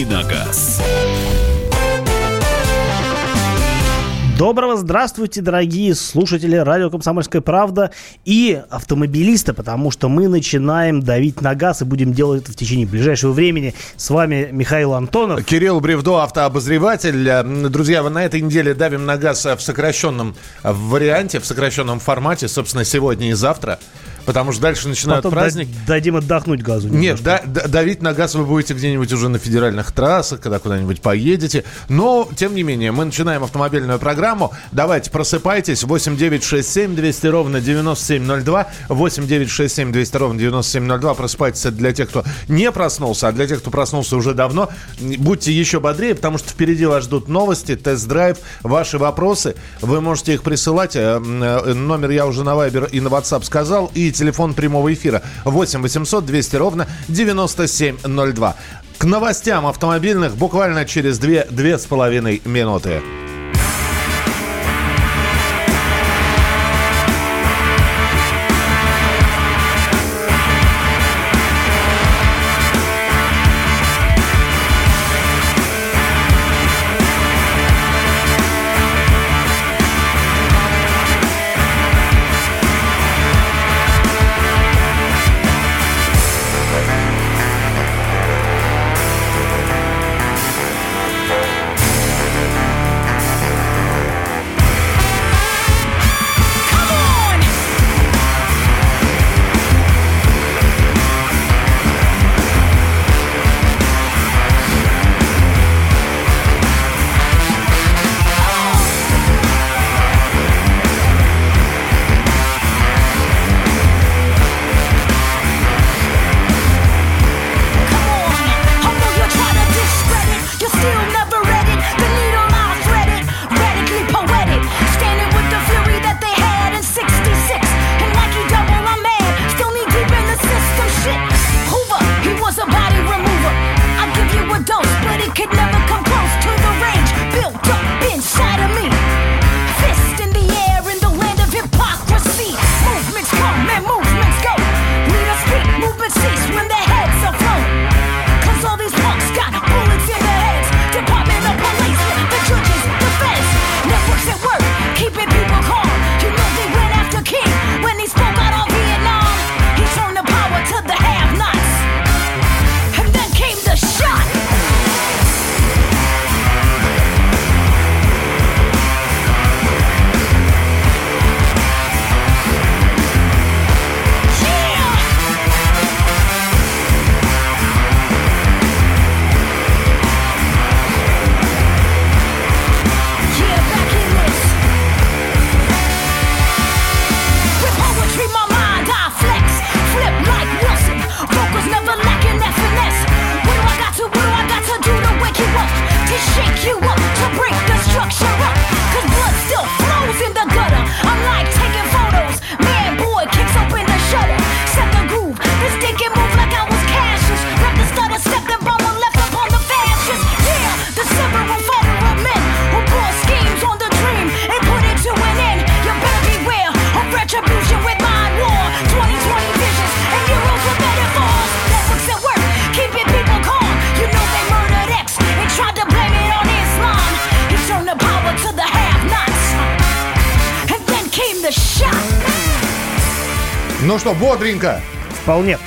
«Дави на газ». Доброго здравствуйте, дорогие слушатели радио «Комсомольская правда» и автомобилисты, потому что мы начинаем давить на газ и будем делать это в течение ближайшего времени. С вами Михаил Антонов. Кирилл Бревдо, автообозреватель. Друзья, на этой неделе давим на газ в сокращенном варианте, в сокращенном формате, собственно, сегодня и завтра. Потому что дальше начинают Потом праздник. дадим отдохнуть газу. Нет, да, да, давить на газ вы будете где-нибудь уже на федеральных трассах, когда куда-нибудь поедете. Но, тем не менее, мы начинаем автомобильную программу. Давайте, просыпайтесь. 8 9 6 7 200 ровно 9702. 8 9 6 7 200 ровно 9702. Просыпайтесь это для тех, кто не проснулся, а для тех, кто проснулся уже давно. Будьте еще бодрее, потому что впереди вас ждут новости, тест-драйв, ваши вопросы. Вы можете их присылать. Э, э, номер я уже на Viber и на WhatsApp сказал. И телефон прямого эфира 8 800 200 ровно 9702. К новостям автомобильных буквально через две, две с половиной минуты. Бодренько? Вполне.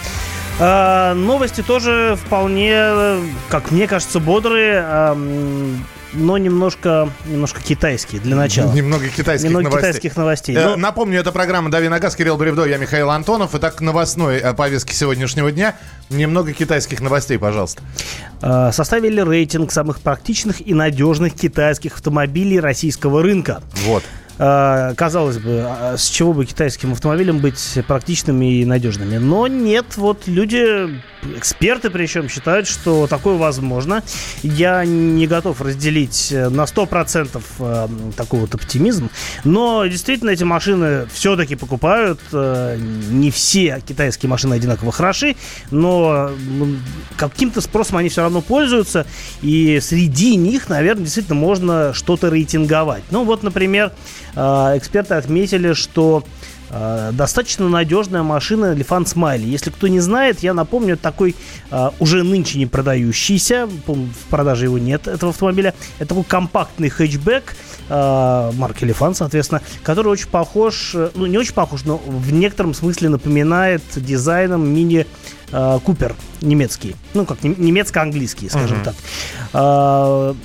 А, новости тоже вполне, как мне кажется, бодрые, а, но немножко, немножко китайские для начала. Немного китайских Немного новостей. китайских новостей. Э, Но- Напомню, это программа «Дави на газ», Кирилл Бревдо, я Михаил Антонов. Итак, к новостной э, повестке сегодняшнего дня. Немного китайских новостей, пожалуйста. А, составили рейтинг самых практичных и надежных китайских автомобилей российского рынка. Вот. А, Казалось бы, а с чего бы китайским автомобилям быть практичными и надежными? Но нет, вот люди, эксперты причем, считают, что такое возможно. Я не готов разделить э, на 100% э, такой вот оптимизм, но действительно эти машины все-таки покупают. Э, Не все китайские машины одинаково хороши, но каким-то спросом они все равно пользуются, и среди них, наверное, действительно можно что-то рейтинговать. Ну вот, например, эксперты отметили, что достаточно надежная машина Лифан Смайли. Если кто не знает, я напомню, такой э, уже нынче не продающийся, в продаже его нет, этого автомобиля. Это такой компактный хэтчбэк э, марки Лифан, соответственно, который очень похож, ну не очень похож, но в некотором смысле напоминает дизайном мини Купер немецкий. Ну, как немецко-английский, скажем uh-huh. так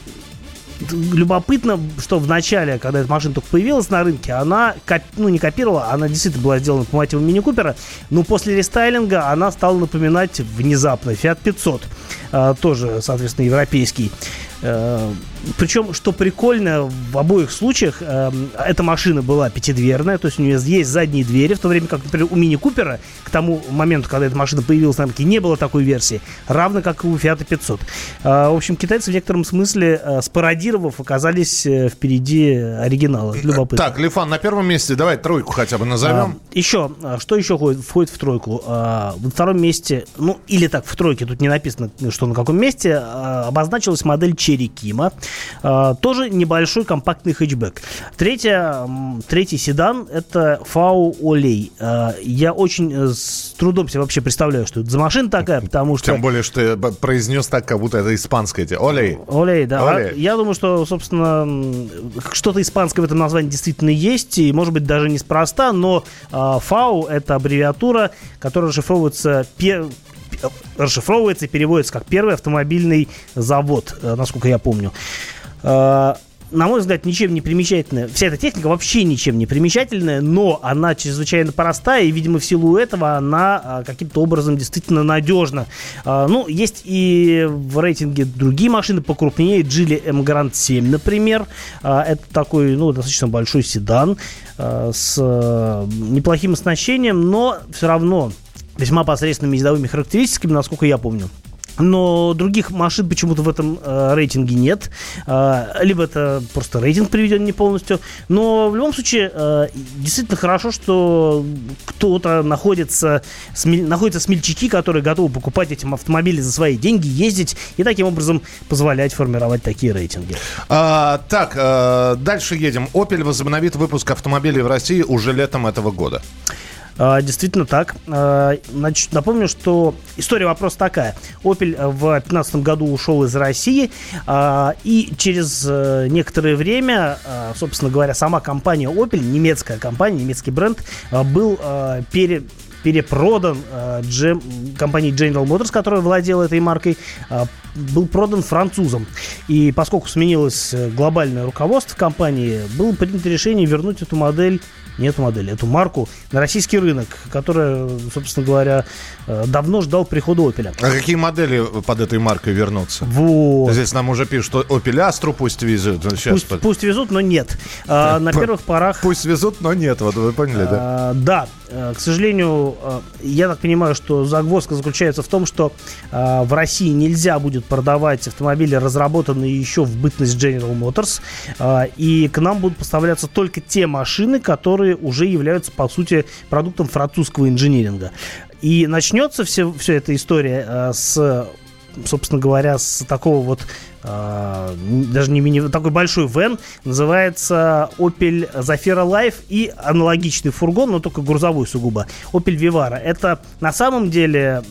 любопытно, что в начале, когда эта машина только появилась на рынке, она, ну, не копировала, она действительно была сделана по мотивам Мини Купера, но после рестайлинга она стала напоминать внезапно Fiat 500, а, тоже, соответственно, европейский. Э, Причем, что прикольно, в обоих случаях э, эта машина была пятидверная, то есть у нее есть задние двери, в то время как, например, у Мини Купера к тому моменту, когда эта машина появилась на рынке, не было такой версии, равно как и у Fiat 500. Э, в общем, китайцы в некотором смысле, спародировав, оказались впереди оригинала. Любопытно. Так, Лифан, на первом месте давай тройку хотя бы назовем. А, еще, что еще входит, входит в тройку? А, на втором месте, ну, или так, в тройке, тут не написано, что на каком месте, обозначилась модель Черри Кима. А, тоже небольшой компактный хэтчбэк. Третья, третий седан – это Фау Олей. А, я очень э, с трудом себе вообще представляю, что это за машина такая, потому что... Тем более, что я произнес так, как будто это испанское. Олей. Олей, да. Олей. Я думаю, что, собственно, что-то испанское в этом названии действительно есть, и, может быть, даже неспроста, но Фау – это аббревиатура, которая расшифровывается расшифровывается и переводится как первый автомобильный завод, э, насколько я помню. Э, на мой взгляд, ничем не примечательная. Вся эта техника вообще ничем не примечательная, но она чрезвычайно простая, и, видимо, в силу этого она э, каким-то образом действительно надежна. Ну, есть и в рейтинге другие машины покрупнее. Geely M Grand 7, например. Это такой, ну, достаточно большой седан с неплохим оснащением, но все равно весьма посредственными ездовыми характеристиками, насколько я помню. Но других машин почему-то в этом э, рейтинге нет. Э, либо это просто рейтинг приведен не полностью. Но в любом случае, э, действительно хорошо, что кто-то находится, смель, находятся смельчаки, которые готовы покупать эти автомобили за свои деньги, ездить и таким образом позволять формировать такие рейтинги. А, так, э, дальше едем. Opel возобновит выпуск автомобилей в России уже летом этого года. А, действительно так. А, значит, напомню, что история вопроса такая. Opel в 2015 году ушел из России, а, и через э, некоторое время, собственно говоря, сама компания Opel, немецкая компания, немецкий бренд, был пере перепродан э, джем, компанией General Motors, которая владела этой маркой, э, был продан французам. И поскольку сменилось глобальное руководство компании, было принято решение вернуть эту модель не эту модель, эту марку на российский рынок, которая, собственно говоря, э, давно ждал прихода Opel. А какие модели под этой маркой вернутся? Вот. Здесь нам уже пишут, что Opel Astra пусть везут. Сейчас пусть, под... пусть везут, но нет. А, на первых порах... Пусть везут, но нет, вот вы поняли, да? А, да, э, к сожалению, э, я так понимаю, что загвоздка заключается в том, что в России нельзя будет продавать автомобили, разработанные еще в бытность General Motors, и к нам будут поставляться только те машины, которые которые уже являются, по сути, продуктом французского инжиниринга. И начнется все, все эта история э, с собственно говоря, с такого вот э, даже не мини, такой большой вен, называется Opel Zafira Life и аналогичный фургон, но только грузовой сугубо, Opel Vivara. Это на самом деле,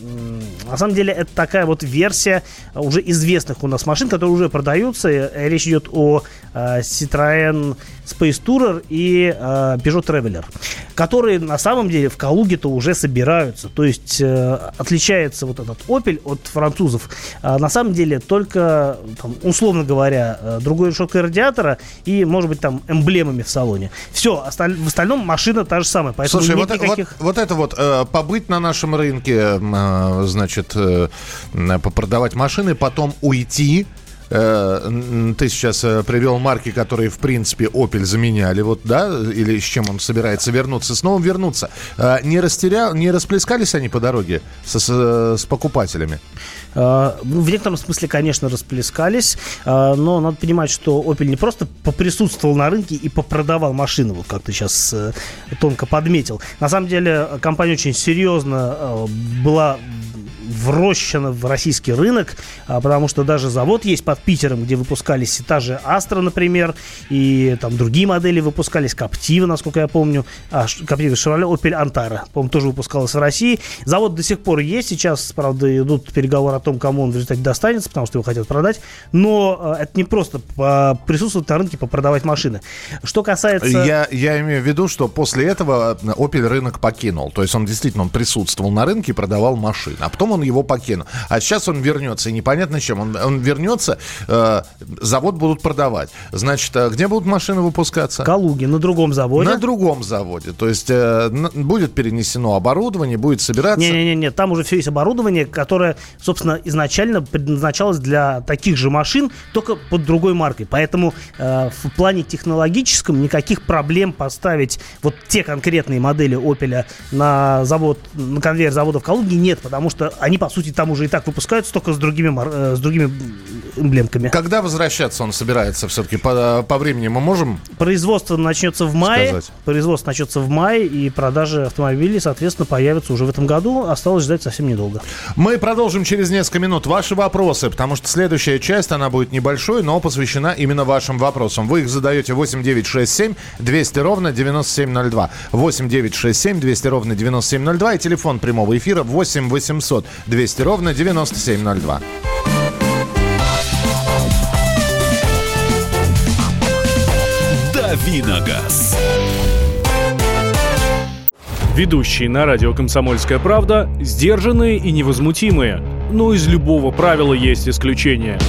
на самом деле это такая вот версия уже известных у нас машин, которые уже продаются. Речь идет о э, Citroën Space Tourer и э, Peugeot Traveler, которые на самом деле в Калуге-то уже собираются. То есть э, отличается вот этот Opel от французов. А на самом деле только, там, условно говоря, э, другой решеткой радиатора и, может быть, там эмблемами в салоне. Все, осталь... в остальном машина та же самая. Поэтому Слушай, вот, никаких... вот, вот это вот, э, побыть на нашем рынке, э, значит, э, попродавать машины, потом уйти, Э, ты сейчас э, привел марки, которые, в принципе, Opel заменяли, вот, да, или с чем он собирается вернуться, снова вернуться. Э, не, растерял, не расплескались они по дороге со, с, с покупателями? В некотором смысле, конечно, расплескались, но надо понимать, что Opel не просто поприсутствовал на рынке и попродавал машины, вот как ты сейчас тонко подметил. На самом деле, компания очень серьезно была врощена в российский рынок, а, потому что даже завод есть под Питером, где выпускались та же Astra, например, и там другие модели выпускались, Captiva, насколько я помню, а, Captiva Chevrolet, Opel Antara, по-моему, тоже выпускалась в России. Завод до сих пор есть, сейчас, правда, идут переговоры о том, кому он в результате достанется, потому что его хотят продать, но э, это не просто присутствовать на рынке, попродавать машины. Что касается... Я, я имею в виду, что после этого Opel рынок покинул, то есть он действительно он присутствовал на рынке и продавал машины, а потом он его покинул. А сейчас он вернется, и непонятно чем. Он, он вернется, э, завод будут продавать. Значит, э, где будут машины выпускаться? Калуги, на другом заводе. На другом заводе. То есть э, будет перенесено оборудование, будет собираться... Не-не-не, там уже все есть оборудование, которое, собственно, изначально предназначалось для таких же машин, только под другой маркой. Поэтому э, в плане технологическом никаких проблем поставить вот те конкретные модели Opel на завод, на конвейер завода в Калуге нет, потому что они, по сути, там уже и так выпускаются, только с другими, э, с другими эмблемками. Когда возвращаться он собирается все-таки? По, по времени мы можем Производство начнется в мае. Сказать. Производство начнется в мае, и продажи автомобилей, соответственно, появятся уже в этом году. Осталось ждать совсем недолго. Мы продолжим через несколько минут ваши вопросы, потому что следующая часть, она будет небольшой, но посвящена именно вашим вопросам. Вы их задаете 8967 200 ровно 9702. 8967 200 ровно 9702 и телефон прямого эфира 8 800 200 ровно 9702. Давиногаз. Ведущие на радио «Комсомольская правда» сдержанные и невозмутимые. Но из любого правила есть исключение –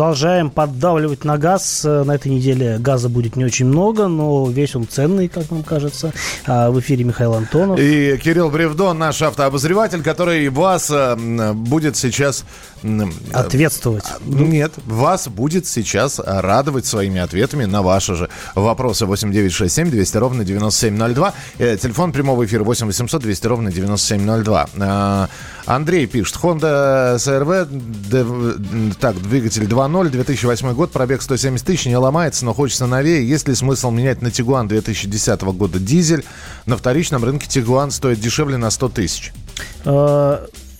Продолжаем поддавливать на газ. Э, на этой неделе газа будет не очень много, но весь он ценный, как нам кажется. А, в эфире Михаил Антонов. И Кирилл Бревдо, наш автообозреватель, который вас э, будет сейчас... Ответствовать. А, нет, вас будет сейчас радовать своими ответами на ваши же вопросы. 8967 200 ровно 9702. Э, телефон прямого эфира 8 800 200 ровно 9702. Андрей пишет. Honda CRV, так, двигатель 2.0, 2008 год, пробег 170 тысяч, не ломается, но хочется новее. Есть ли смысл менять на Tiguan 2010 года дизель? На вторичном рынке Tiguan стоит дешевле на 100 тысяч.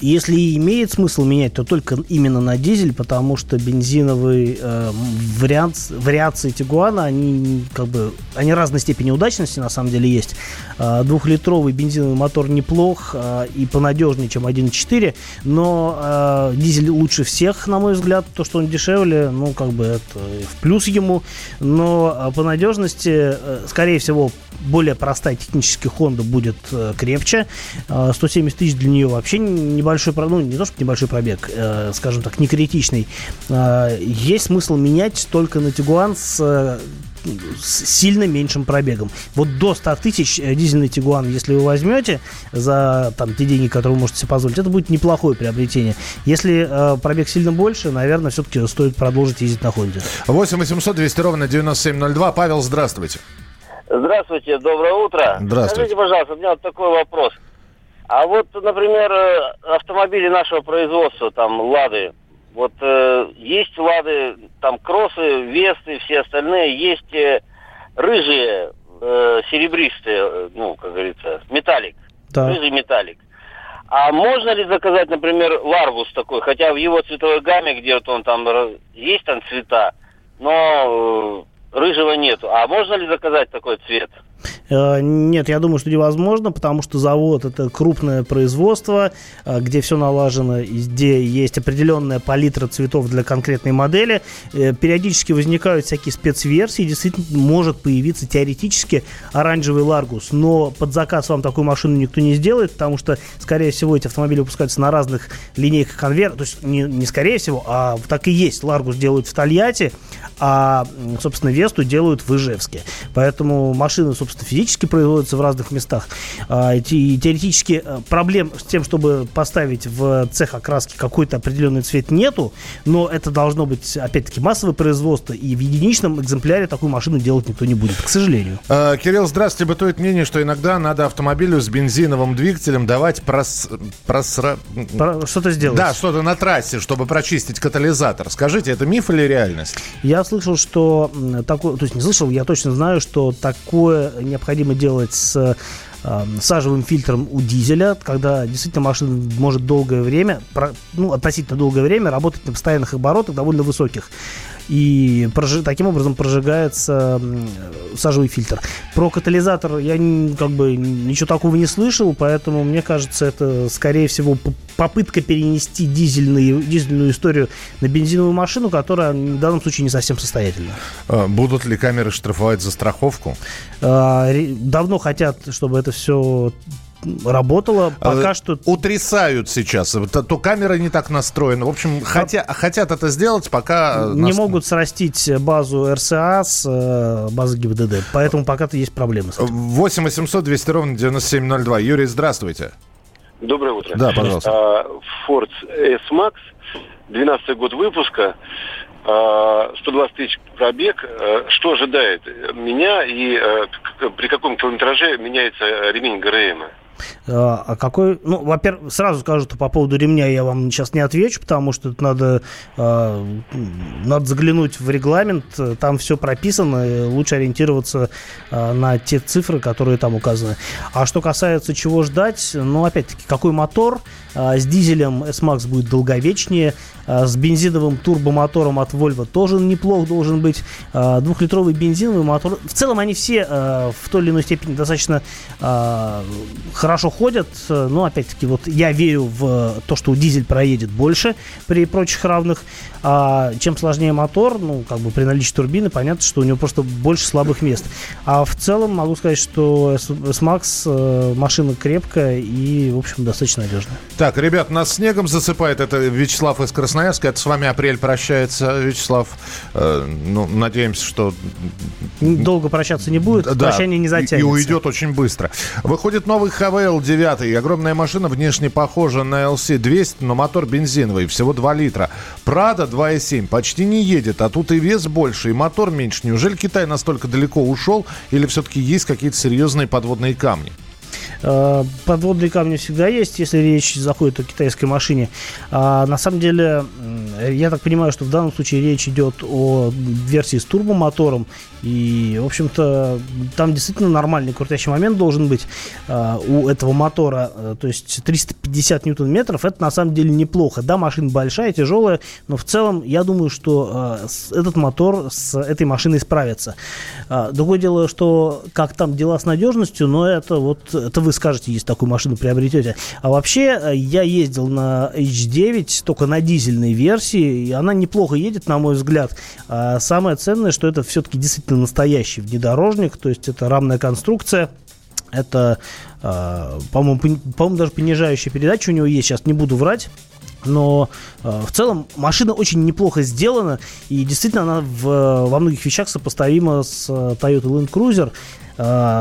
Если имеет смысл менять, то только именно на дизель, потому что бензиновые э, вариант, вариации Тигуана, они как бы они разной степени удачности на самом деле есть. Э, двухлитровый бензиновый мотор неплох э, и понадежнее, чем 1.4, но э, дизель лучше всех, на мой взгляд. То, что он дешевле, ну как бы это в плюс ему, но э, по надежности, э, скорее всего, более простая технически Honda будет э, крепче. Э, 170 тысяч для нее вообще небольшой, ну не то что небольшой пробег, э, скажем так, не критичный. Э, есть смысл менять только на Tiguan с э, с сильно меньшим пробегом. Вот до 100 тысяч дизельный Тигуан, если вы возьмете за там, те деньги, которые вы можете себе позволить, это будет неплохое приобретение. Если э, пробег сильно больше, наверное, все-таки стоит продолжить ездить на Хонде. 8 800 200 ровно 9702. Павел, здравствуйте. Здравствуйте, доброе утро. Здравствуйте. Скажите, пожалуйста, у меня вот такой вопрос. А вот, например, э, автомобили нашего производства, там, «Лады», вот э, есть «Лады», там, «Кроссы», «Весты», все остальные, есть э, рыжие, э, серебристые, э, ну, как говорится, металлик, да. рыжий металлик. А можно ли заказать, например, Ларгус такой, хотя в его цветовой гамме, где вот он там, есть там цвета, но э, рыжего нету. А можно ли заказать такой цвет? Э, нет, я думаю, что невозможно, потому что завод это крупное производство, э, где все налажено, где есть определенная палитра цветов для конкретной модели. Э, периодически возникают всякие спецверсии, действительно может появиться теоретически оранжевый Ларгус, но под заказ вам такую машину никто не сделает, потому что, скорее всего, эти автомобили выпускаются на разных линейках конвейера, то есть не, не скорее всего, а так и есть. Ларгус делают в Тольятти, а, собственно, Весту делают в Ижевске. Поэтому машины, собственно, физически физически производятся в разных местах. А, и теоретически э, проблем с тем, чтобы поставить в цех окраски какой-то определенный цвет нету, но это должно быть, опять-таки, массовое производство, и в единичном экземпляре такую машину делать никто не будет, к сожалению. А, Кирилл, здравствуйте. Бытует мнение, что иногда надо автомобилю с бензиновым двигателем давать прос... просра... Про... Что-то сделать. Да, что-то на трассе, чтобы прочистить катализатор. Скажите, это миф или реальность? Я слышал, что такое, то есть не слышал, я точно знаю, что такое необходимо делать с сажевым фильтром у дизеля, когда действительно машина может долгое время, ну, относительно долгое время работать на постоянных оборотах, довольно высоких и прожи, таким образом прожигается сажевый фильтр. Про катализатор я как бы ничего такого не слышал, поэтому мне кажется, это скорее всего попытка перенести дизельную, дизельную историю на бензиновую машину, которая в данном случае не совсем состоятельна. А, будут ли камеры штрафовать за страховку? А, давно хотят, чтобы это все работала. Пока а, что... Утрясают сейчас. То, то камера не так настроена. В общем, хотя, хотят это сделать, пока... Не нас... могут срастить базу РСА с э, базой ГИБДД. Поэтому пока-то есть проблемы с этим. 8 800 200 ровно 9702. Юрий, здравствуйте. Доброе утро. Да, пожалуйста. Ford S-Max, 12 год выпуска. 120 тысяч пробег. Э, что ожидает меня и э, при каком километраже меняется ремень ГРМ? А, а какой... Ну, во-первых, сразу скажу, что по поводу ремня я вам сейчас не отвечу, потому что это надо, э, надо заглянуть в регламент, там все прописано, лучше ориентироваться э, на те цифры, которые там указаны. А что касается чего ждать, ну, опять-таки, какой мотор? С дизелем S-Max будет долговечнее, с бензиновым турбомотором от Volvo тоже неплох должен быть. Двухлитровый бензиновый мотор. В целом они все в той или иной степени достаточно э, хорошо ходят, э, но опять-таки вот я верю в то, что дизель проедет больше при прочих равных. А чем сложнее мотор, ну, как бы при наличии турбины, понятно, что у него просто больше слабых мест. А в целом могу сказать, что S-Max э, машина крепкая и, в общем, достаточно надежная. Так, ребят, нас снегом засыпает. Это Вячеслав из Красноярска. Это с вами апрель прощается, Вячеслав. Э, ну, надеемся, что... Долго прощаться не будет, да, прощание не затянется. И уйдет очень быстро. Выходит новый ХВЛ 9. Огромная машина, внешне похожа на LC200, но мотор бензиновый, всего 2 литра. Прада 2,7 почти не едет, а тут и вес больше, и мотор меньше. Неужели Китай настолько далеко ушел, или все-таки есть какие-то серьезные подводные камни? Э, подводные камни всегда есть, если речь заходит о китайской машине. А на самом деле, я так понимаю, что в данном случае речь идет о версии с турбомотором. И, в общем-то, там действительно нормальный крутящий момент должен быть э, у этого мотора. Э, то есть 350 ньютон-метров, это на самом деле неплохо. Да, машина большая, тяжелая, но в целом я думаю, что этот мотор с этой машиной справится. Другое дело, что как там дела с надежностью, но это вот это вы скажете, если такую машину приобретете. А вообще, э, я ездил на H9 только на дизельной версии, и она неплохо едет, на мой взгляд. А самое ценное, что это все-таки действительно настоящий внедорожник, то есть это рамная конструкция. Это, э, по-моему, по-моему, даже понижающая передача у него есть, сейчас не буду врать. Но э, в целом машина очень неплохо сделана, и действительно она в, во многих вещах сопоставима с э, Toyota Land Cruiser.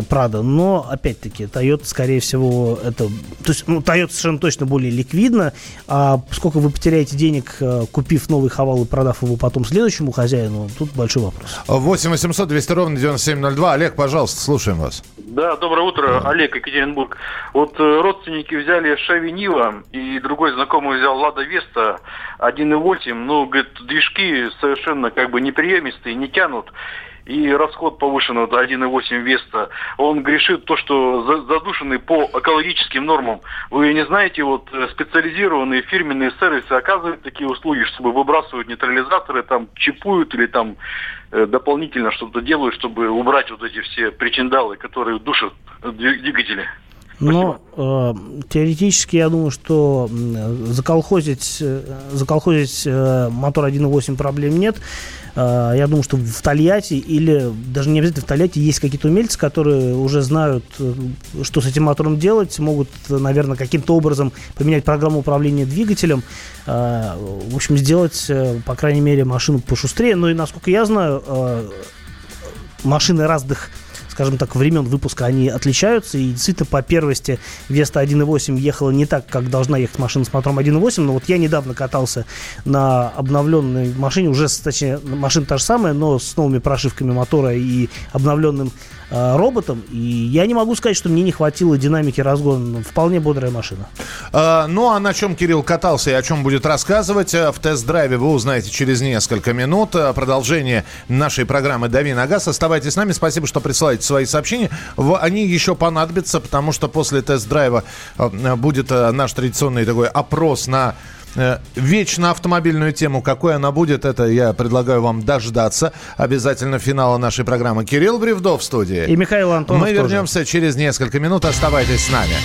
Прада, но опять-таки Toyota, скорее всего, это, то есть, ну, Toyota совершенно точно более ликвидно, а сколько вы потеряете денег, э, купив новый Хавал и продав его потом следующему хозяину, тут большой вопрос. 8 800 200 ровно 9702. Олег, пожалуйста, слушаем вас. Да, доброе утро, Олег, Екатеринбург. Вот э, родственники взяли Шеви Нива, и другой знакомый взял Лада Веста 1.8, ну, говорит, движки совершенно как бы неприемистые, не тянут и расход повышен от 1,8 Веста, он грешит то, что задушенный по экологическим нормам. Вы не знаете, вот э, специализированные фирменные сервисы оказывают такие услуги, чтобы выбрасывают нейтрализаторы, там чипуют или там э, дополнительно что-то делают, чтобы убрать вот эти все причиндалы, которые душат двигатели. Но э, теоретически я думаю, что заколхозить, э, заколхозить э, мотор 1.8 проблем нет. Э, я думаю, что в Тольятти или даже не обязательно в Тольятти есть какие-то умельцы, которые уже знают, э, что с этим мотором делать, могут, наверное, каким-то образом поменять программу управления двигателем, в общем, сделать, по крайней мере, машину пошустрее. Но и, насколько я знаю, машины разных скажем так, времен выпуска они отличаются. И действительно, по первости Веста 1.8 ехала не так, как должна ехать машина с мотором 1.8. Но вот я недавно катался на обновленной машине, уже, точнее, машина та же самая, но с новыми прошивками мотора и обновленным роботом. И я не могу сказать, что мне не хватило динамики разгона. Вполне бодрая машина. А, ну, а на чем Кирилл катался и о чем будет рассказывать э, в тест-драйве, вы узнаете через несколько минут. Э, продолжение нашей программы «Дави на газ». Оставайтесь с нами. Спасибо, что присылаете свои сообщения. Они еще понадобятся, потому что после тест-драйва э, будет наш традиционный такой опрос на вечно автомобильную тему. Какой она будет, это я предлагаю вам дождаться. Обязательно финала нашей программы. Кирилл Бревдов в студии. И Михаил Антонов Мы вернемся тоже. через несколько минут. Оставайтесь с нами.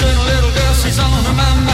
so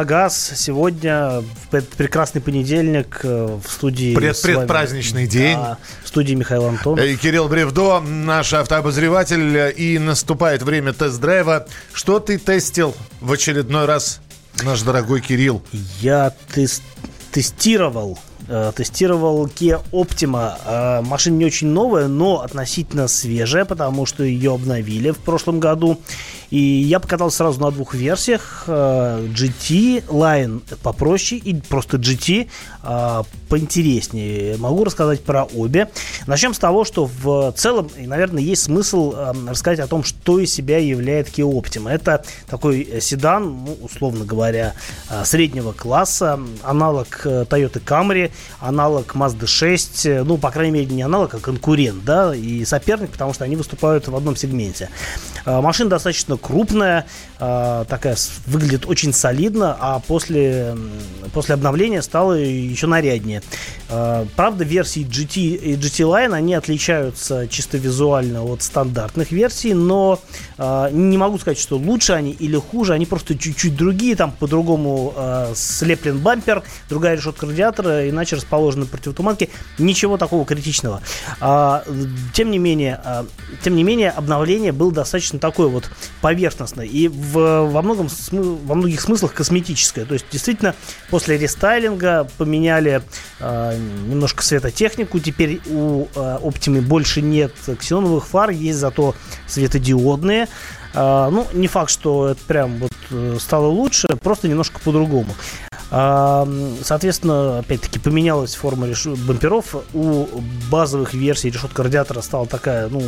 На газ. Сегодня, в этот прекрасный понедельник, э, в студии... Пред, предпраздничный день. Да, в студии Михаил Антон. И Кирилл Бревдо, наш автообозреватель. И наступает время тест-драйва. Что ты тестил в очередной раз, наш дорогой Кирилл? Я тест тестировал э, тестировал Kia Optima. Э, машина не очень новая, но относительно свежая, потому что ее обновили в прошлом году. И я покатался сразу на двух версиях. GT, Line попроще и просто GT поинтереснее. Могу рассказать про обе. Начнем с того, что в целом, и, наверное, есть смысл рассказать о том, что из себя является Kia Optima. Это такой седан, ну, условно говоря, среднего класса, аналог Toyota Camry, аналог Mazda 6, ну, по крайней мере, не аналог, а конкурент, да, и соперник, потому что они выступают в одном сегменте. Машина достаточно крупная, а, такая выглядит очень солидно, а после, после обновления стала еще наряднее. А, правда, версии GT и GT Line, они отличаются чисто визуально от стандартных версий, но не могу сказать, что лучше они или хуже, они просто чуть-чуть другие, там по-другому слеплен бампер, другая решетка радиатора, иначе расположены противотуманки, ничего такого критичного. Тем не менее, тем не менее, обновление было достаточно такое вот поверхностное и в, во, многом, во многих смыслах косметическое. То есть, действительно, после рестайлинга поменяли э, немножко светотехнику. Теперь у э, больше нет ксеноновых фар, есть зато светодиодные. Uh, ну, не факт, что это прям вот э, стало лучше, просто немножко по-другому. Соответственно, опять-таки поменялась форма реш... бамперов. У базовых версий решетка радиатора стала такая, ну,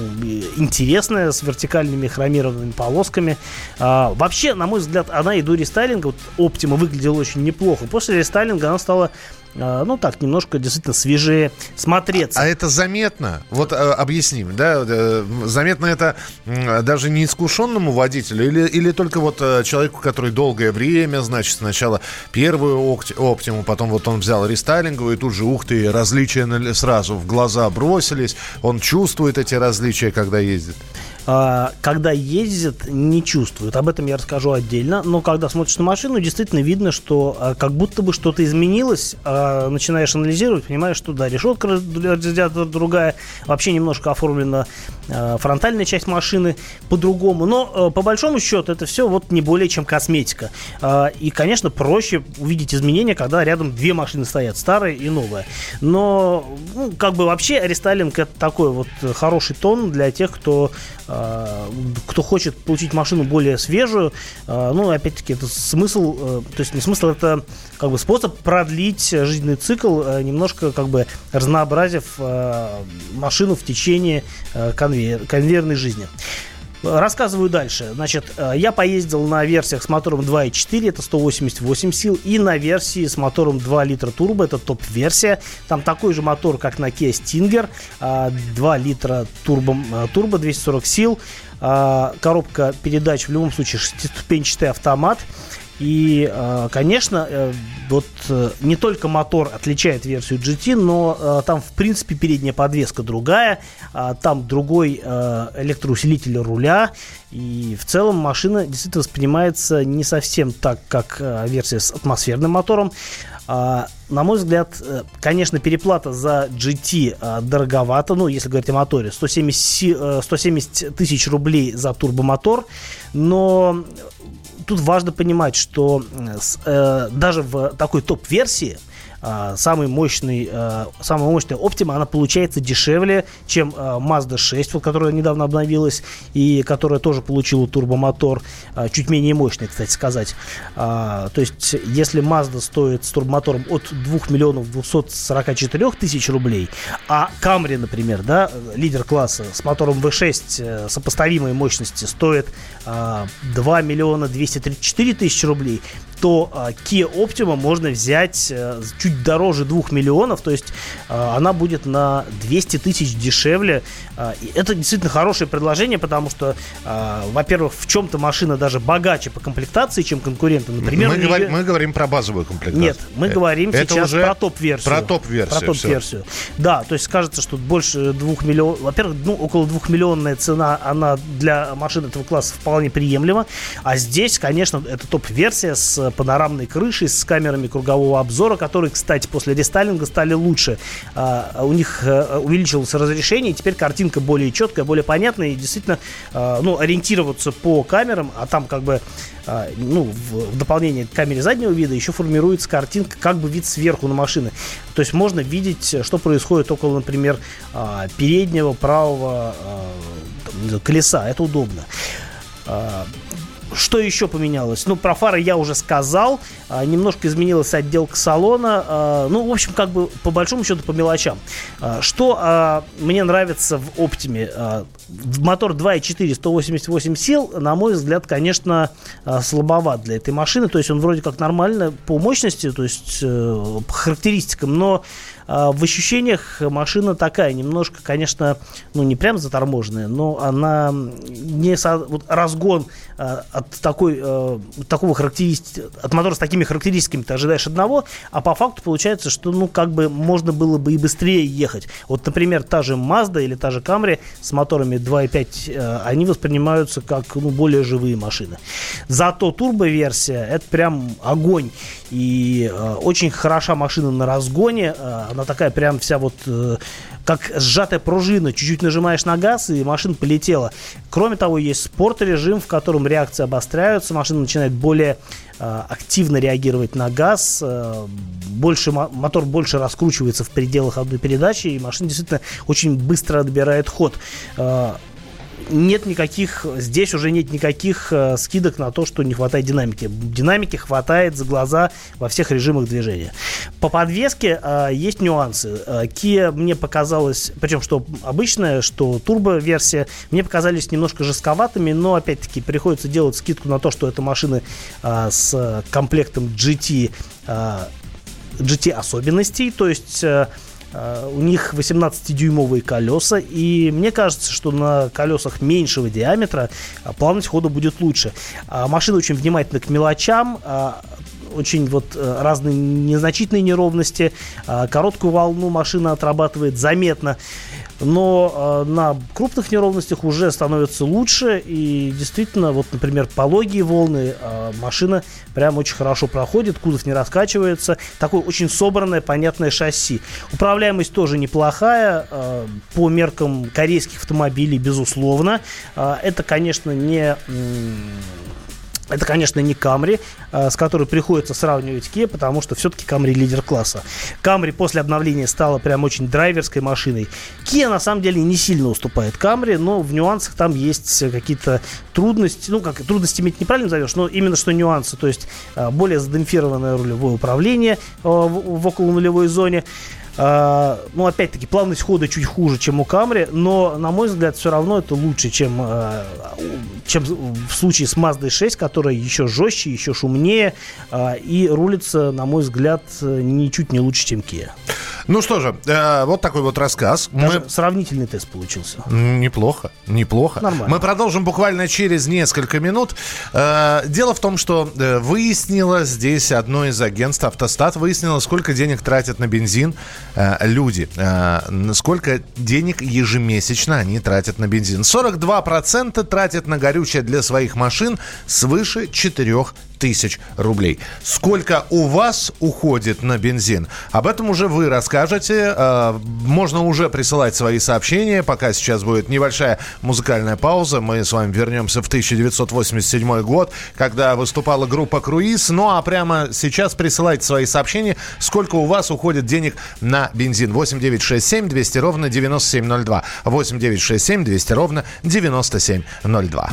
интересная, с вертикальными хромированными полосками. А, вообще, на мой взгляд, она и до рестайлинга, вот Optima выглядела очень неплохо. После рестайлинга она стала ну так, немножко действительно свежее смотреться. А это заметно? Вот а, объясним, да? Э, заметно это даже не искушенному водителю или, или только вот э, человеку, который долгое время, значит, сначала первую оптиму, потом вот он взял рестайлинговую, и тут же, ух ты, различия сразу в глаза бросились, он чувствует эти различия, когда ездит? А, когда ездит, не чувствуют. Об этом я расскажу отдельно. Но когда смотришь на машину, действительно видно, что а, как будто бы что-то изменилось. А, начинаешь анализировать, понимаешь, что да, решетка радиатор другая, вообще немножко оформлена фронтальная часть машины по-другому. Но по большому счету это все вот не более чем косметика. И, конечно, проще увидеть изменения, когда рядом две машины стоят, старая и новая. Но, ну, как бы вообще рестайлинг это такой вот хороший тон для тех, кто кто хочет получить машину более свежую, а, ну, опять-таки, это смысл, э, то есть не смысл, это как бы способ продлить жизненный цикл, э, немножко как бы разнообразив э, машину в течение конвейер, конвейерной жизни. Рассказываю дальше. Значит, э, я поездил на версиях с мотором 2.4, это 188 сил, и на версии с мотором 2 литра турбо, это топ-версия. Там такой же мотор, как на Kia Stinger, 2 литра турбо, э, турбо 240 сил, э, коробка передач в любом случае шестиступенчатый автомат. И, э, конечно, э, вот э, не только мотор отличает версию GT, но там, в принципе, передняя подвеска другая, а там другой электроусилитель руля, и в целом машина действительно воспринимается не совсем так, как версия с атмосферным мотором. А, на мой взгляд, конечно, переплата за GT дороговато, ну, если говорить о моторе, 170, 170 тысяч рублей за турбомотор, но тут важно понимать, что э, даже в такой топ-версии а, самый мощный, а, самая мощная Optima, она получается дешевле, чем а, Mazda 6, вот, которая недавно обновилась и которая тоже получила турбомотор, чуть менее мощный, кстати сказать. То есть, если Mazda стоит с турбомотором от 2 миллионов 244 тысяч рублей, а Camry, например, да, лидер класса с мотором V6 э, сопоставимой мощности стоит 2 миллиона 234 тысячи рублей, то Kia Optima можно взять э, чуть дороже 2 миллионов, то есть э, она будет на 200 тысяч дешевле. Э, и это действительно хорошее предложение, потому что, э, во-первых, в чем-то машина даже богаче по комплектации, чем конкуренты. Например, мы, говорим, мы говорим про базовую комплектацию. Нет, мы говорим это сейчас уже про топ-версию. Про топ-версию. Про топ-версию. Да, то есть кажется, что больше 2 миллионов... Во-первых, ну, около 2 миллионная цена, она для машин этого класса вполне приемлема. А здесь, конечно, это топ-версия с панорамной крышей, с камерами кругового обзора, которые, кстати, после рестайлинга стали лучше. А, у них а, увеличилось разрешение, и теперь картинка более четкая, более понятная, и действительно, а, ну, ориентироваться по камерам, а там как бы, а, ну, в, дополнение к камере заднего вида еще формируется картинка, как бы вид сверху на машины. То есть можно видеть, что происходит около, например, а, переднего правого а, колеса. Это удобно. Что еще поменялось? Ну, про фары я уже сказал. А, немножко изменилась отделка салона. А, ну, в общем, как бы по большому счету по мелочам. А, что а, мне нравится в Оптиме? А, мотор 2.4 188 сил, на мой взгляд, конечно, а, слабоват для этой машины. То есть он вроде как нормально по мощности, то есть э, по характеристикам, но а, в ощущениях машина такая, немножко, конечно, ну не прям заторможенная, но она не со, вот разгон от такой а, такого характеристики, от мотора с такими характеристиками ты ожидаешь одного, а по факту получается, что ну как бы можно было бы и быстрее ехать. Вот, например, та же Mazda или та же Camry с моторами 2.5, они воспринимаются как ну, более живые машины. Зато турбо-версия это прям огонь и очень хороша машина на разгоне она такая прям вся вот э, как сжатая пружина. Чуть-чуть нажимаешь на газ, и машина полетела. Кроме того, есть спорт-режим, в котором реакции обостряются, машина начинает более э, активно реагировать на газ, э, больше, мотор больше раскручивается в пределах одной передачи, и машина действительно очень быстро отбирает ход. Э, нет никаких, здесь уже нет никаких э, скидок на то, что не хватает динамики. Динамики хватает за глаза во всех режимах движения. По подвеске э, есть нюансы. Э, Kia мне показалось, причем что обычная, что турбо-версия, мне показались немножко жестковатыми, но опять-таки приходится делать скидку на то, что это машины с комплектом GT, GT особенностей, то есть у них 18-дюймовые колеса, и мне кажется, что на колесах меньшего диаметра э, плавность хода будет лучше. А машина очень внимательна к мелочам, а, очень вот э, разные незначительные неровности. А, короткую волну машина отрабатывает заметно но э, на крупных неровностях уже становится лучше, и действительно, вот, например, пологие волны э, машина прям очень хорошо проходит, кузов не раскачивается, такое очень собранное, понятное шасси. Управляемость тоже неплохая, э, по меркам корейских автомобилей, безусловно. Это, конечно, не... Э, это, конечно, не Камри, а, с которой приходится сравнивать Kia, потому что все-таки Камри лидер класса. Камри после обновления стала прям очень драйверской машиной. Kia на самом деле не сильно уступает Камри, но в нюансах там есть какие-то трудности. Ну, как трудности иметь неправильно назовешь, но именно что нюансы. То есть а, более задемпфированное рулевое управление в около нулевой зоне. Uh, ну, опять-таки, плавность хода чуть хуже, чем у Камри, но, на мой взгляд, все равно это лучше, чем, uh, чем в случае с Mazda 6, которая еще жестче, еще шумнее uh, и рулится, на мой взгляд, ничуть не лучше, чем Kia. Ну что же, э, вот такой вот рассказ. Даже Мы... Сравнительный тест получился. Неплохо, неплохо. Нормально. Мы продолжим буквально через несколько минут. Э, дело в том, что э, выяснило здесь одно из агентств Автостат, выяснило, сколько денег тратят на бензин люди. Э, сколько денег ежемесячно они тратят на бензин. 42% тратят на горючее для своих машин свыше 4 тысяч рублей. Сколько у вас уходит на бензин? Об этом уже вы расскажете. Э, можно уже присылать свои сообщения, пока сейчас будет небольшая музыкальная пауза. Мы с вами вернемся в 1987 год, когда выступала группа «Круиз». Ну а прямо сейчас присылайте свои сообщения, сколько у вас уходит денег на бензин. 8967 200 ровно 9702. 8967 200 ровно 9702.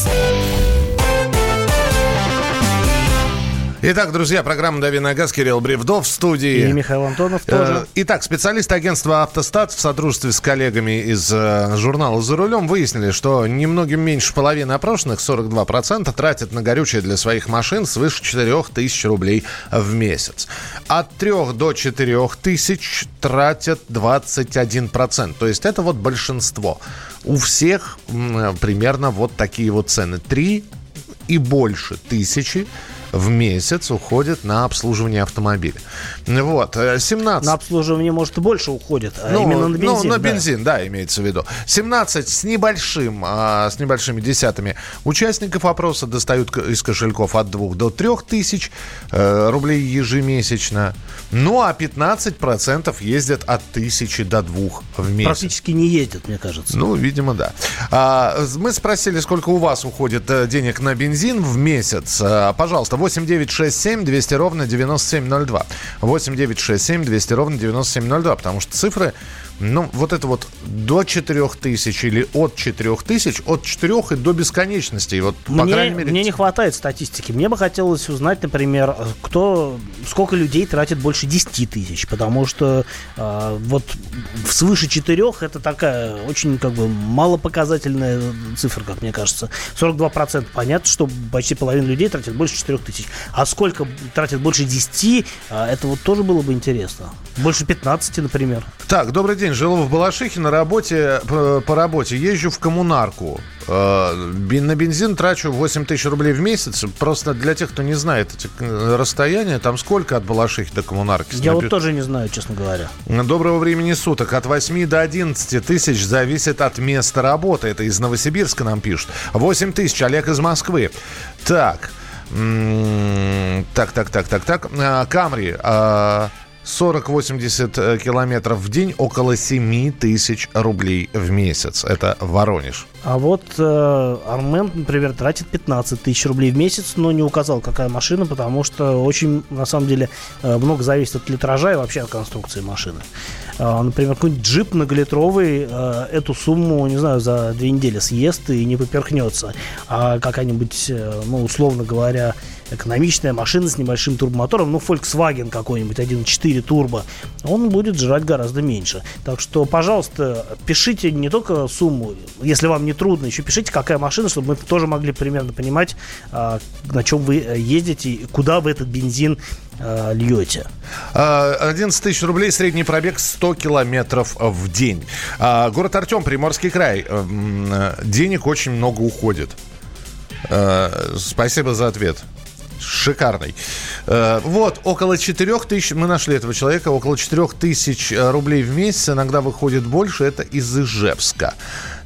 Итак, друзья, программа «Дави на газ», Кирилл Бревдов в студии. И Михаил Антонов тоже. Э, итак, специалисты агентства «Автостат» в сотрудничестве с коллегами из э, журнала «За рулем» выяснили, что немногим меньше половины опрошенных, 42%, тратят на горючее для своих машин свыше 4 тысяч рублей в месяц. От 3 до 4 тысяч тратят 21%. То есть это вот большинство. У всех примерно вот такие вот цены. 3 и больше тысячи в месяц уходит на обслуживание автомобиля. Вот, 17... Э, на обслуживание, может, больше уходит, а ну, именно на бензин. Ну, на да. бензин, да, имеется в виду. 17 с небольшим, а, с небольшими десятыми участников опроса достают из кошельков от 2 до 3 тысяч э, рублей ежемесячно. Ну, а 15% ездят от тысячи до двух в месяц. Практически не ездят, мне кажется. Ну, видимо, да. А, мы спросили, сколько у вас уходит э, денег на бензин в месяц. А, пожалуйста, 8 9 6 7 200 ровно 9702. 8 9 6 7 200 ровно 9702, потому что цифры ну, вот это вот до 4 тысяч или от 4 тысяч, от 4 и до бесконечности. И вот, по мне, крайней мере... мне не хватает статистики. Мне бы хотелось узнать, например, кто, сколько людей тратит больше 10 тысяч, потому что э, вот свыше 4 это такая очень как бы малопоказательная цифра, как мне кажется. 42% понятно, что почти половина людей тратит больше 4 тысяч. А сколько тратит больше 10, э, это вот тоже было бы интересно. Больше 15, например. Так, добрый день. Живу в Балашихе на работе, по, по работе. Езжу в коммунарку. Э, на бензин трачу 8 тысяч рублей в месяц. Просто для тех, кто не знает эти э, расстояния, там сколько от Балашихи до коммунарки? Я вот тоже не знаю, честно говоря. Доброго времени суток. От 8 до 11 тысяч зависит от места работы. Это из Новосибирска нам пишут. 8 тысяч. Олег из Москвы. Так. Так, так, так, так, так. Э, Камри. 40-80 э, километров в день, около 7 тысяч рублей в месяц. Это Воронеж. А вот э, Армен, например, тратит 15 тысяч рублей в месяц, но не указал, какая машина, потому что очень, на самом деле, э, много зависит от литража и вообще от конструкции машины. Э, например, какой-нибудь джип многолитровый э, эту сумму, не знаю, за две недели съест и не поперхнется. А какая-нибудь, э, ну, условно говоря, экономичная машина с небольшим турбомотором, ну, Volkswagen какой-нибудь 1.4 турбо, он будет жрать гораздо меньше. Так что, пожалуйста, пишите не только сумму, если вам не трудно, еще пишите, какая машина, чтобы мы тоже могли примерно понимать, а, на чем вы э, ездите и куда вы этот бензин э, льете. 11 а, тысяч рублей, средний пробег 100 километров в день. А, город Артем, Приморский край. Э, денег очень много уходит. Спасибо за ответ шикарный. Э, вот, около 4 тысяч, мы нашли этого человека, около 4 тысяч э, рублей в месяц, иногда выходит больше, это из Ижевска.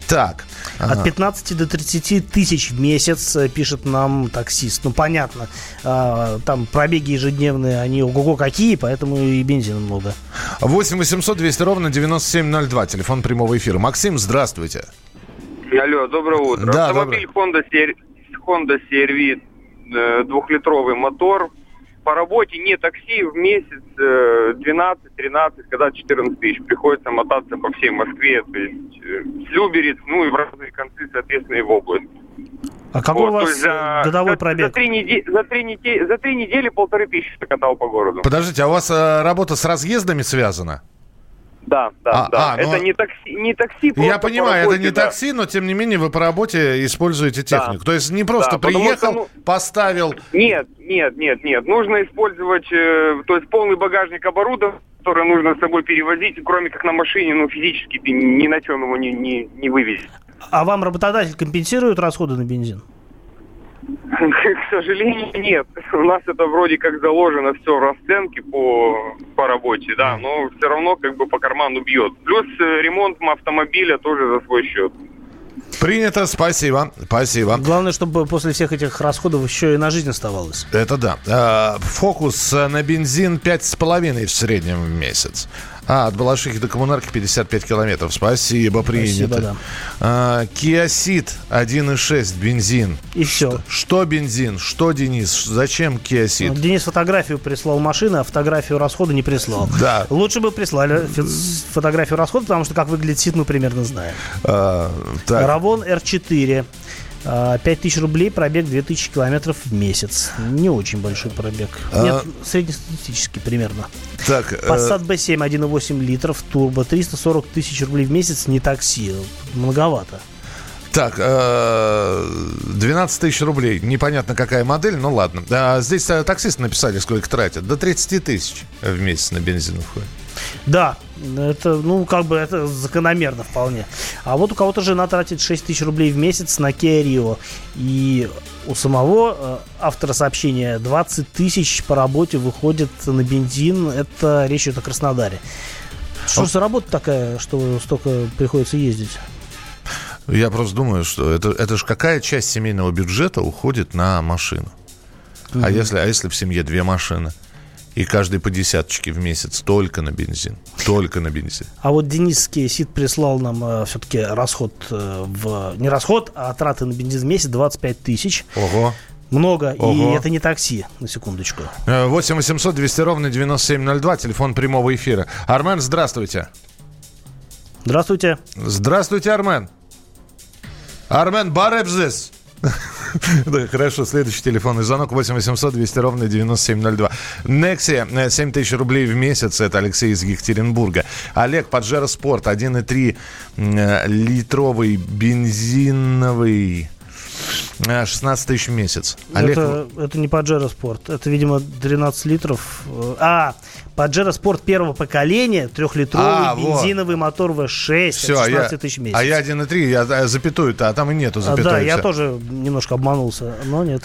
Так. От 15 до 30 тысяч в месяц, э, пишет нам таксист. Ну, понятно, там пробеги ежедневные, они ого-го какие, поэтому и бензина много. 8 800 200 ровно 9702, телефон прямого эфира. Максим, здравствуйте. Алло, доброе утро. Да, Автомобиль доброе. Honda. Honda CR-V двухлитровый мотор. По работе не такси в месяц 12-13, э, когда 14 тысяч. Приходится мотаться по всей Москве, то есть э, с Люберец, ну и в разные концы, соответственно, и в область. А какой вот, у вас за, годовой за, пробег? За три, недели, за, три недели, за три недели полторы тысячи катал по городу. Подождите, а у вас э, работа с разъездами связана? Да, да, а, да. А, это. Ну, не такси, не такси. Я понимаю, работе, это не да. такси, но тем не менее вы по работе используете технику. Да. То есть не просто да, приехал, что, ну... поставил. Нет, нет, нет, нет. Нужно использовать, э, то есть полный багажник оборудования, которое нужно с собой перевозить, кроме как на машине, ну физически ты ни на чем его не, не, не вывезешь. А вам работодатель компенсирует расходы на бензин? К сожалению, нет. У нас это вроде как заложено все в расценке по, по работе, да, но все равно как бы по карману бьет. Плюс э, ремонт автомобиля тоже за свой счет. Принято, спасибо, спасибо. Главное, чтобы после всех этих расходов еще и на жизнь оставалось. Это да. А, фокус на бензин 5,5 в среднем в месяц. А, от Балашихи до Коммунарки 55 километров. Спасибо, принято. Спасибо, да. А, Kia Ceed 1.6 бензин. И все. Что, что бензин? Что Денис? Зачем Ceed? Ну, Денис фотографию прислал машины, а фотографию расхода не прислал. Да. Лучше бы прислали фотографию расхода, потому что как выглядит Ceed мы примерно знаем. А, так. Равон R4. 5000 рублей, пробег 2000 километров в месяц. Не очень большой пробег. А... Нет, среднестатистический примерно. Так, Passat B7 1,8 литров, турбо, 340 тысяч рублей в месяц, не такси. Многовато. Так, 12 тысяч рублей. Непонятно, какая модель, ну ладно. А здесь э, таксисты написали, сколько тратят. До 30 тысяч в месяц на бензин уходит. Да, это, ну, как бы это закономерно вполне. А вот у кого-то жена тратит 6 тысяч рублей в месяц на Kia Rio. И у самого э, автора сообщения 20 тысяч по работе выходит на бензин. Это речь идет о Краснодаре. Что а... за работа такая, что столько приходится ездить? Я просто думаю, что это, это же какая часть семейного бюджета уходит на машину? Mm-hmm. А, если, а если в семье две машины? И каждый по десяточке в месяц только на бензин. Только на бензин. А вот Денис Кейсит прислал нам э, все-таки расход э, в... Не расход, а траты на бензин в месяц 25 тысяч. Ого. Много, Ого. и это не такси, на секундочку. 8 800 200 ровно 9702, телефон прямого эфира. Армен, здравствуйте. Здравствуйте. Здравствуйте, Армен. Армен Баребзес. Да, хорошо, следующий телефонный звонок 8 800 200 ровно 9702. Nexia 7 тысяч рублей в месяц, это Алексей из Екатеринбурга. Олег, Паджеро Спорт, 1,3 э, литровый бензиновый 16 тысяч в месяц. Олег... Это, это не Паджеро Спорт. Это, видимо, 13 литров. А, Паджеро Спорт первого поколения, трехлитровый а, бензиновый вот. мотор V6, Все, 16 а тысяч в месяц. А я 1,3, я запятую-то, а там и нету запятой. А, да, я тоже немножко обманулся, но нет.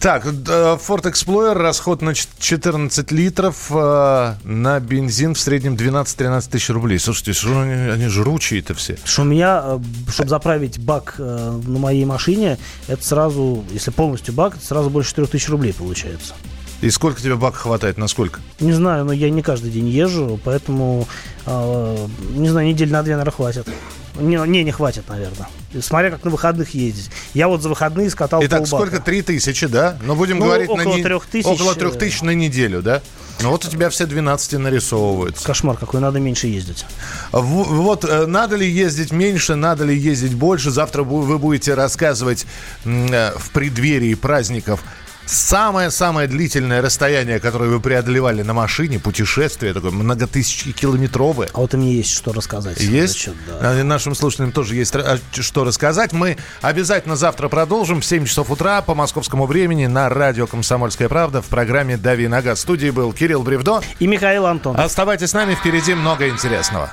Так, Ford Explorer, расход на 14 литров, э, на бензин в среднем 12-13 тысяч рублей. Слушайте, что они, они жручие-то все. Что у меня, э, чтобы заправить бак э, на моей машине, это сразу, если полностью бак, это сразу больше 4 тысяч рублей получается. И сколько тебе бака хватает? На сколько? Не знаю, но я не каждый день езжу, поэтому, э, не знаю, недель на две, наверное, хватит. Не, не, не хватит, наверное. Смотря как на выходных ездить. Я вот за выходные скатал Итак, полбака. сколько? Три тысячи, да? Ну, будем ну, говорить... около на трех тысяч. Около трех тысяч на неделю, да? Ну, вот у тебя все 12 нарисовываются. Кошмар какой, надо меньше ездить. В, вот, э, надо ли ездить меньше, надо ли ездить больше? Завтра вы будете рассказывать э, в преддверии праздников Самое-самое длительное расстояние, которое вы преодолевали на машине, путешествие такое многотысячекилометровое. А вот и мне есть что рассказать. Есть? Значит, да. А, нашим слушателям тоже есть а, что рассказать. Мы обязательно завтра продолжим в 7 часов утра по московскому времени на радио «Комсомольская правда» в программе «Дави нога». В студии был Кирилл Бревдо. И Михаил Антон. Оставайтесь с нами, впереди много интересного.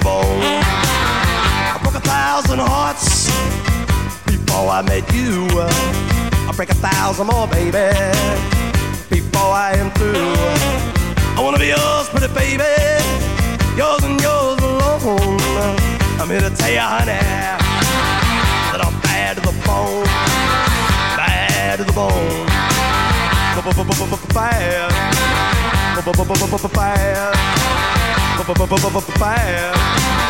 the bone. I broke a thousand hearts before I met you. I break a thousand more, baby, before I am through. I wanna be yours, pretty baby, yours and yours alone. I'm here to tell you, honey, that I'm bad to the bone, bad to the bone, bad bad, path. É.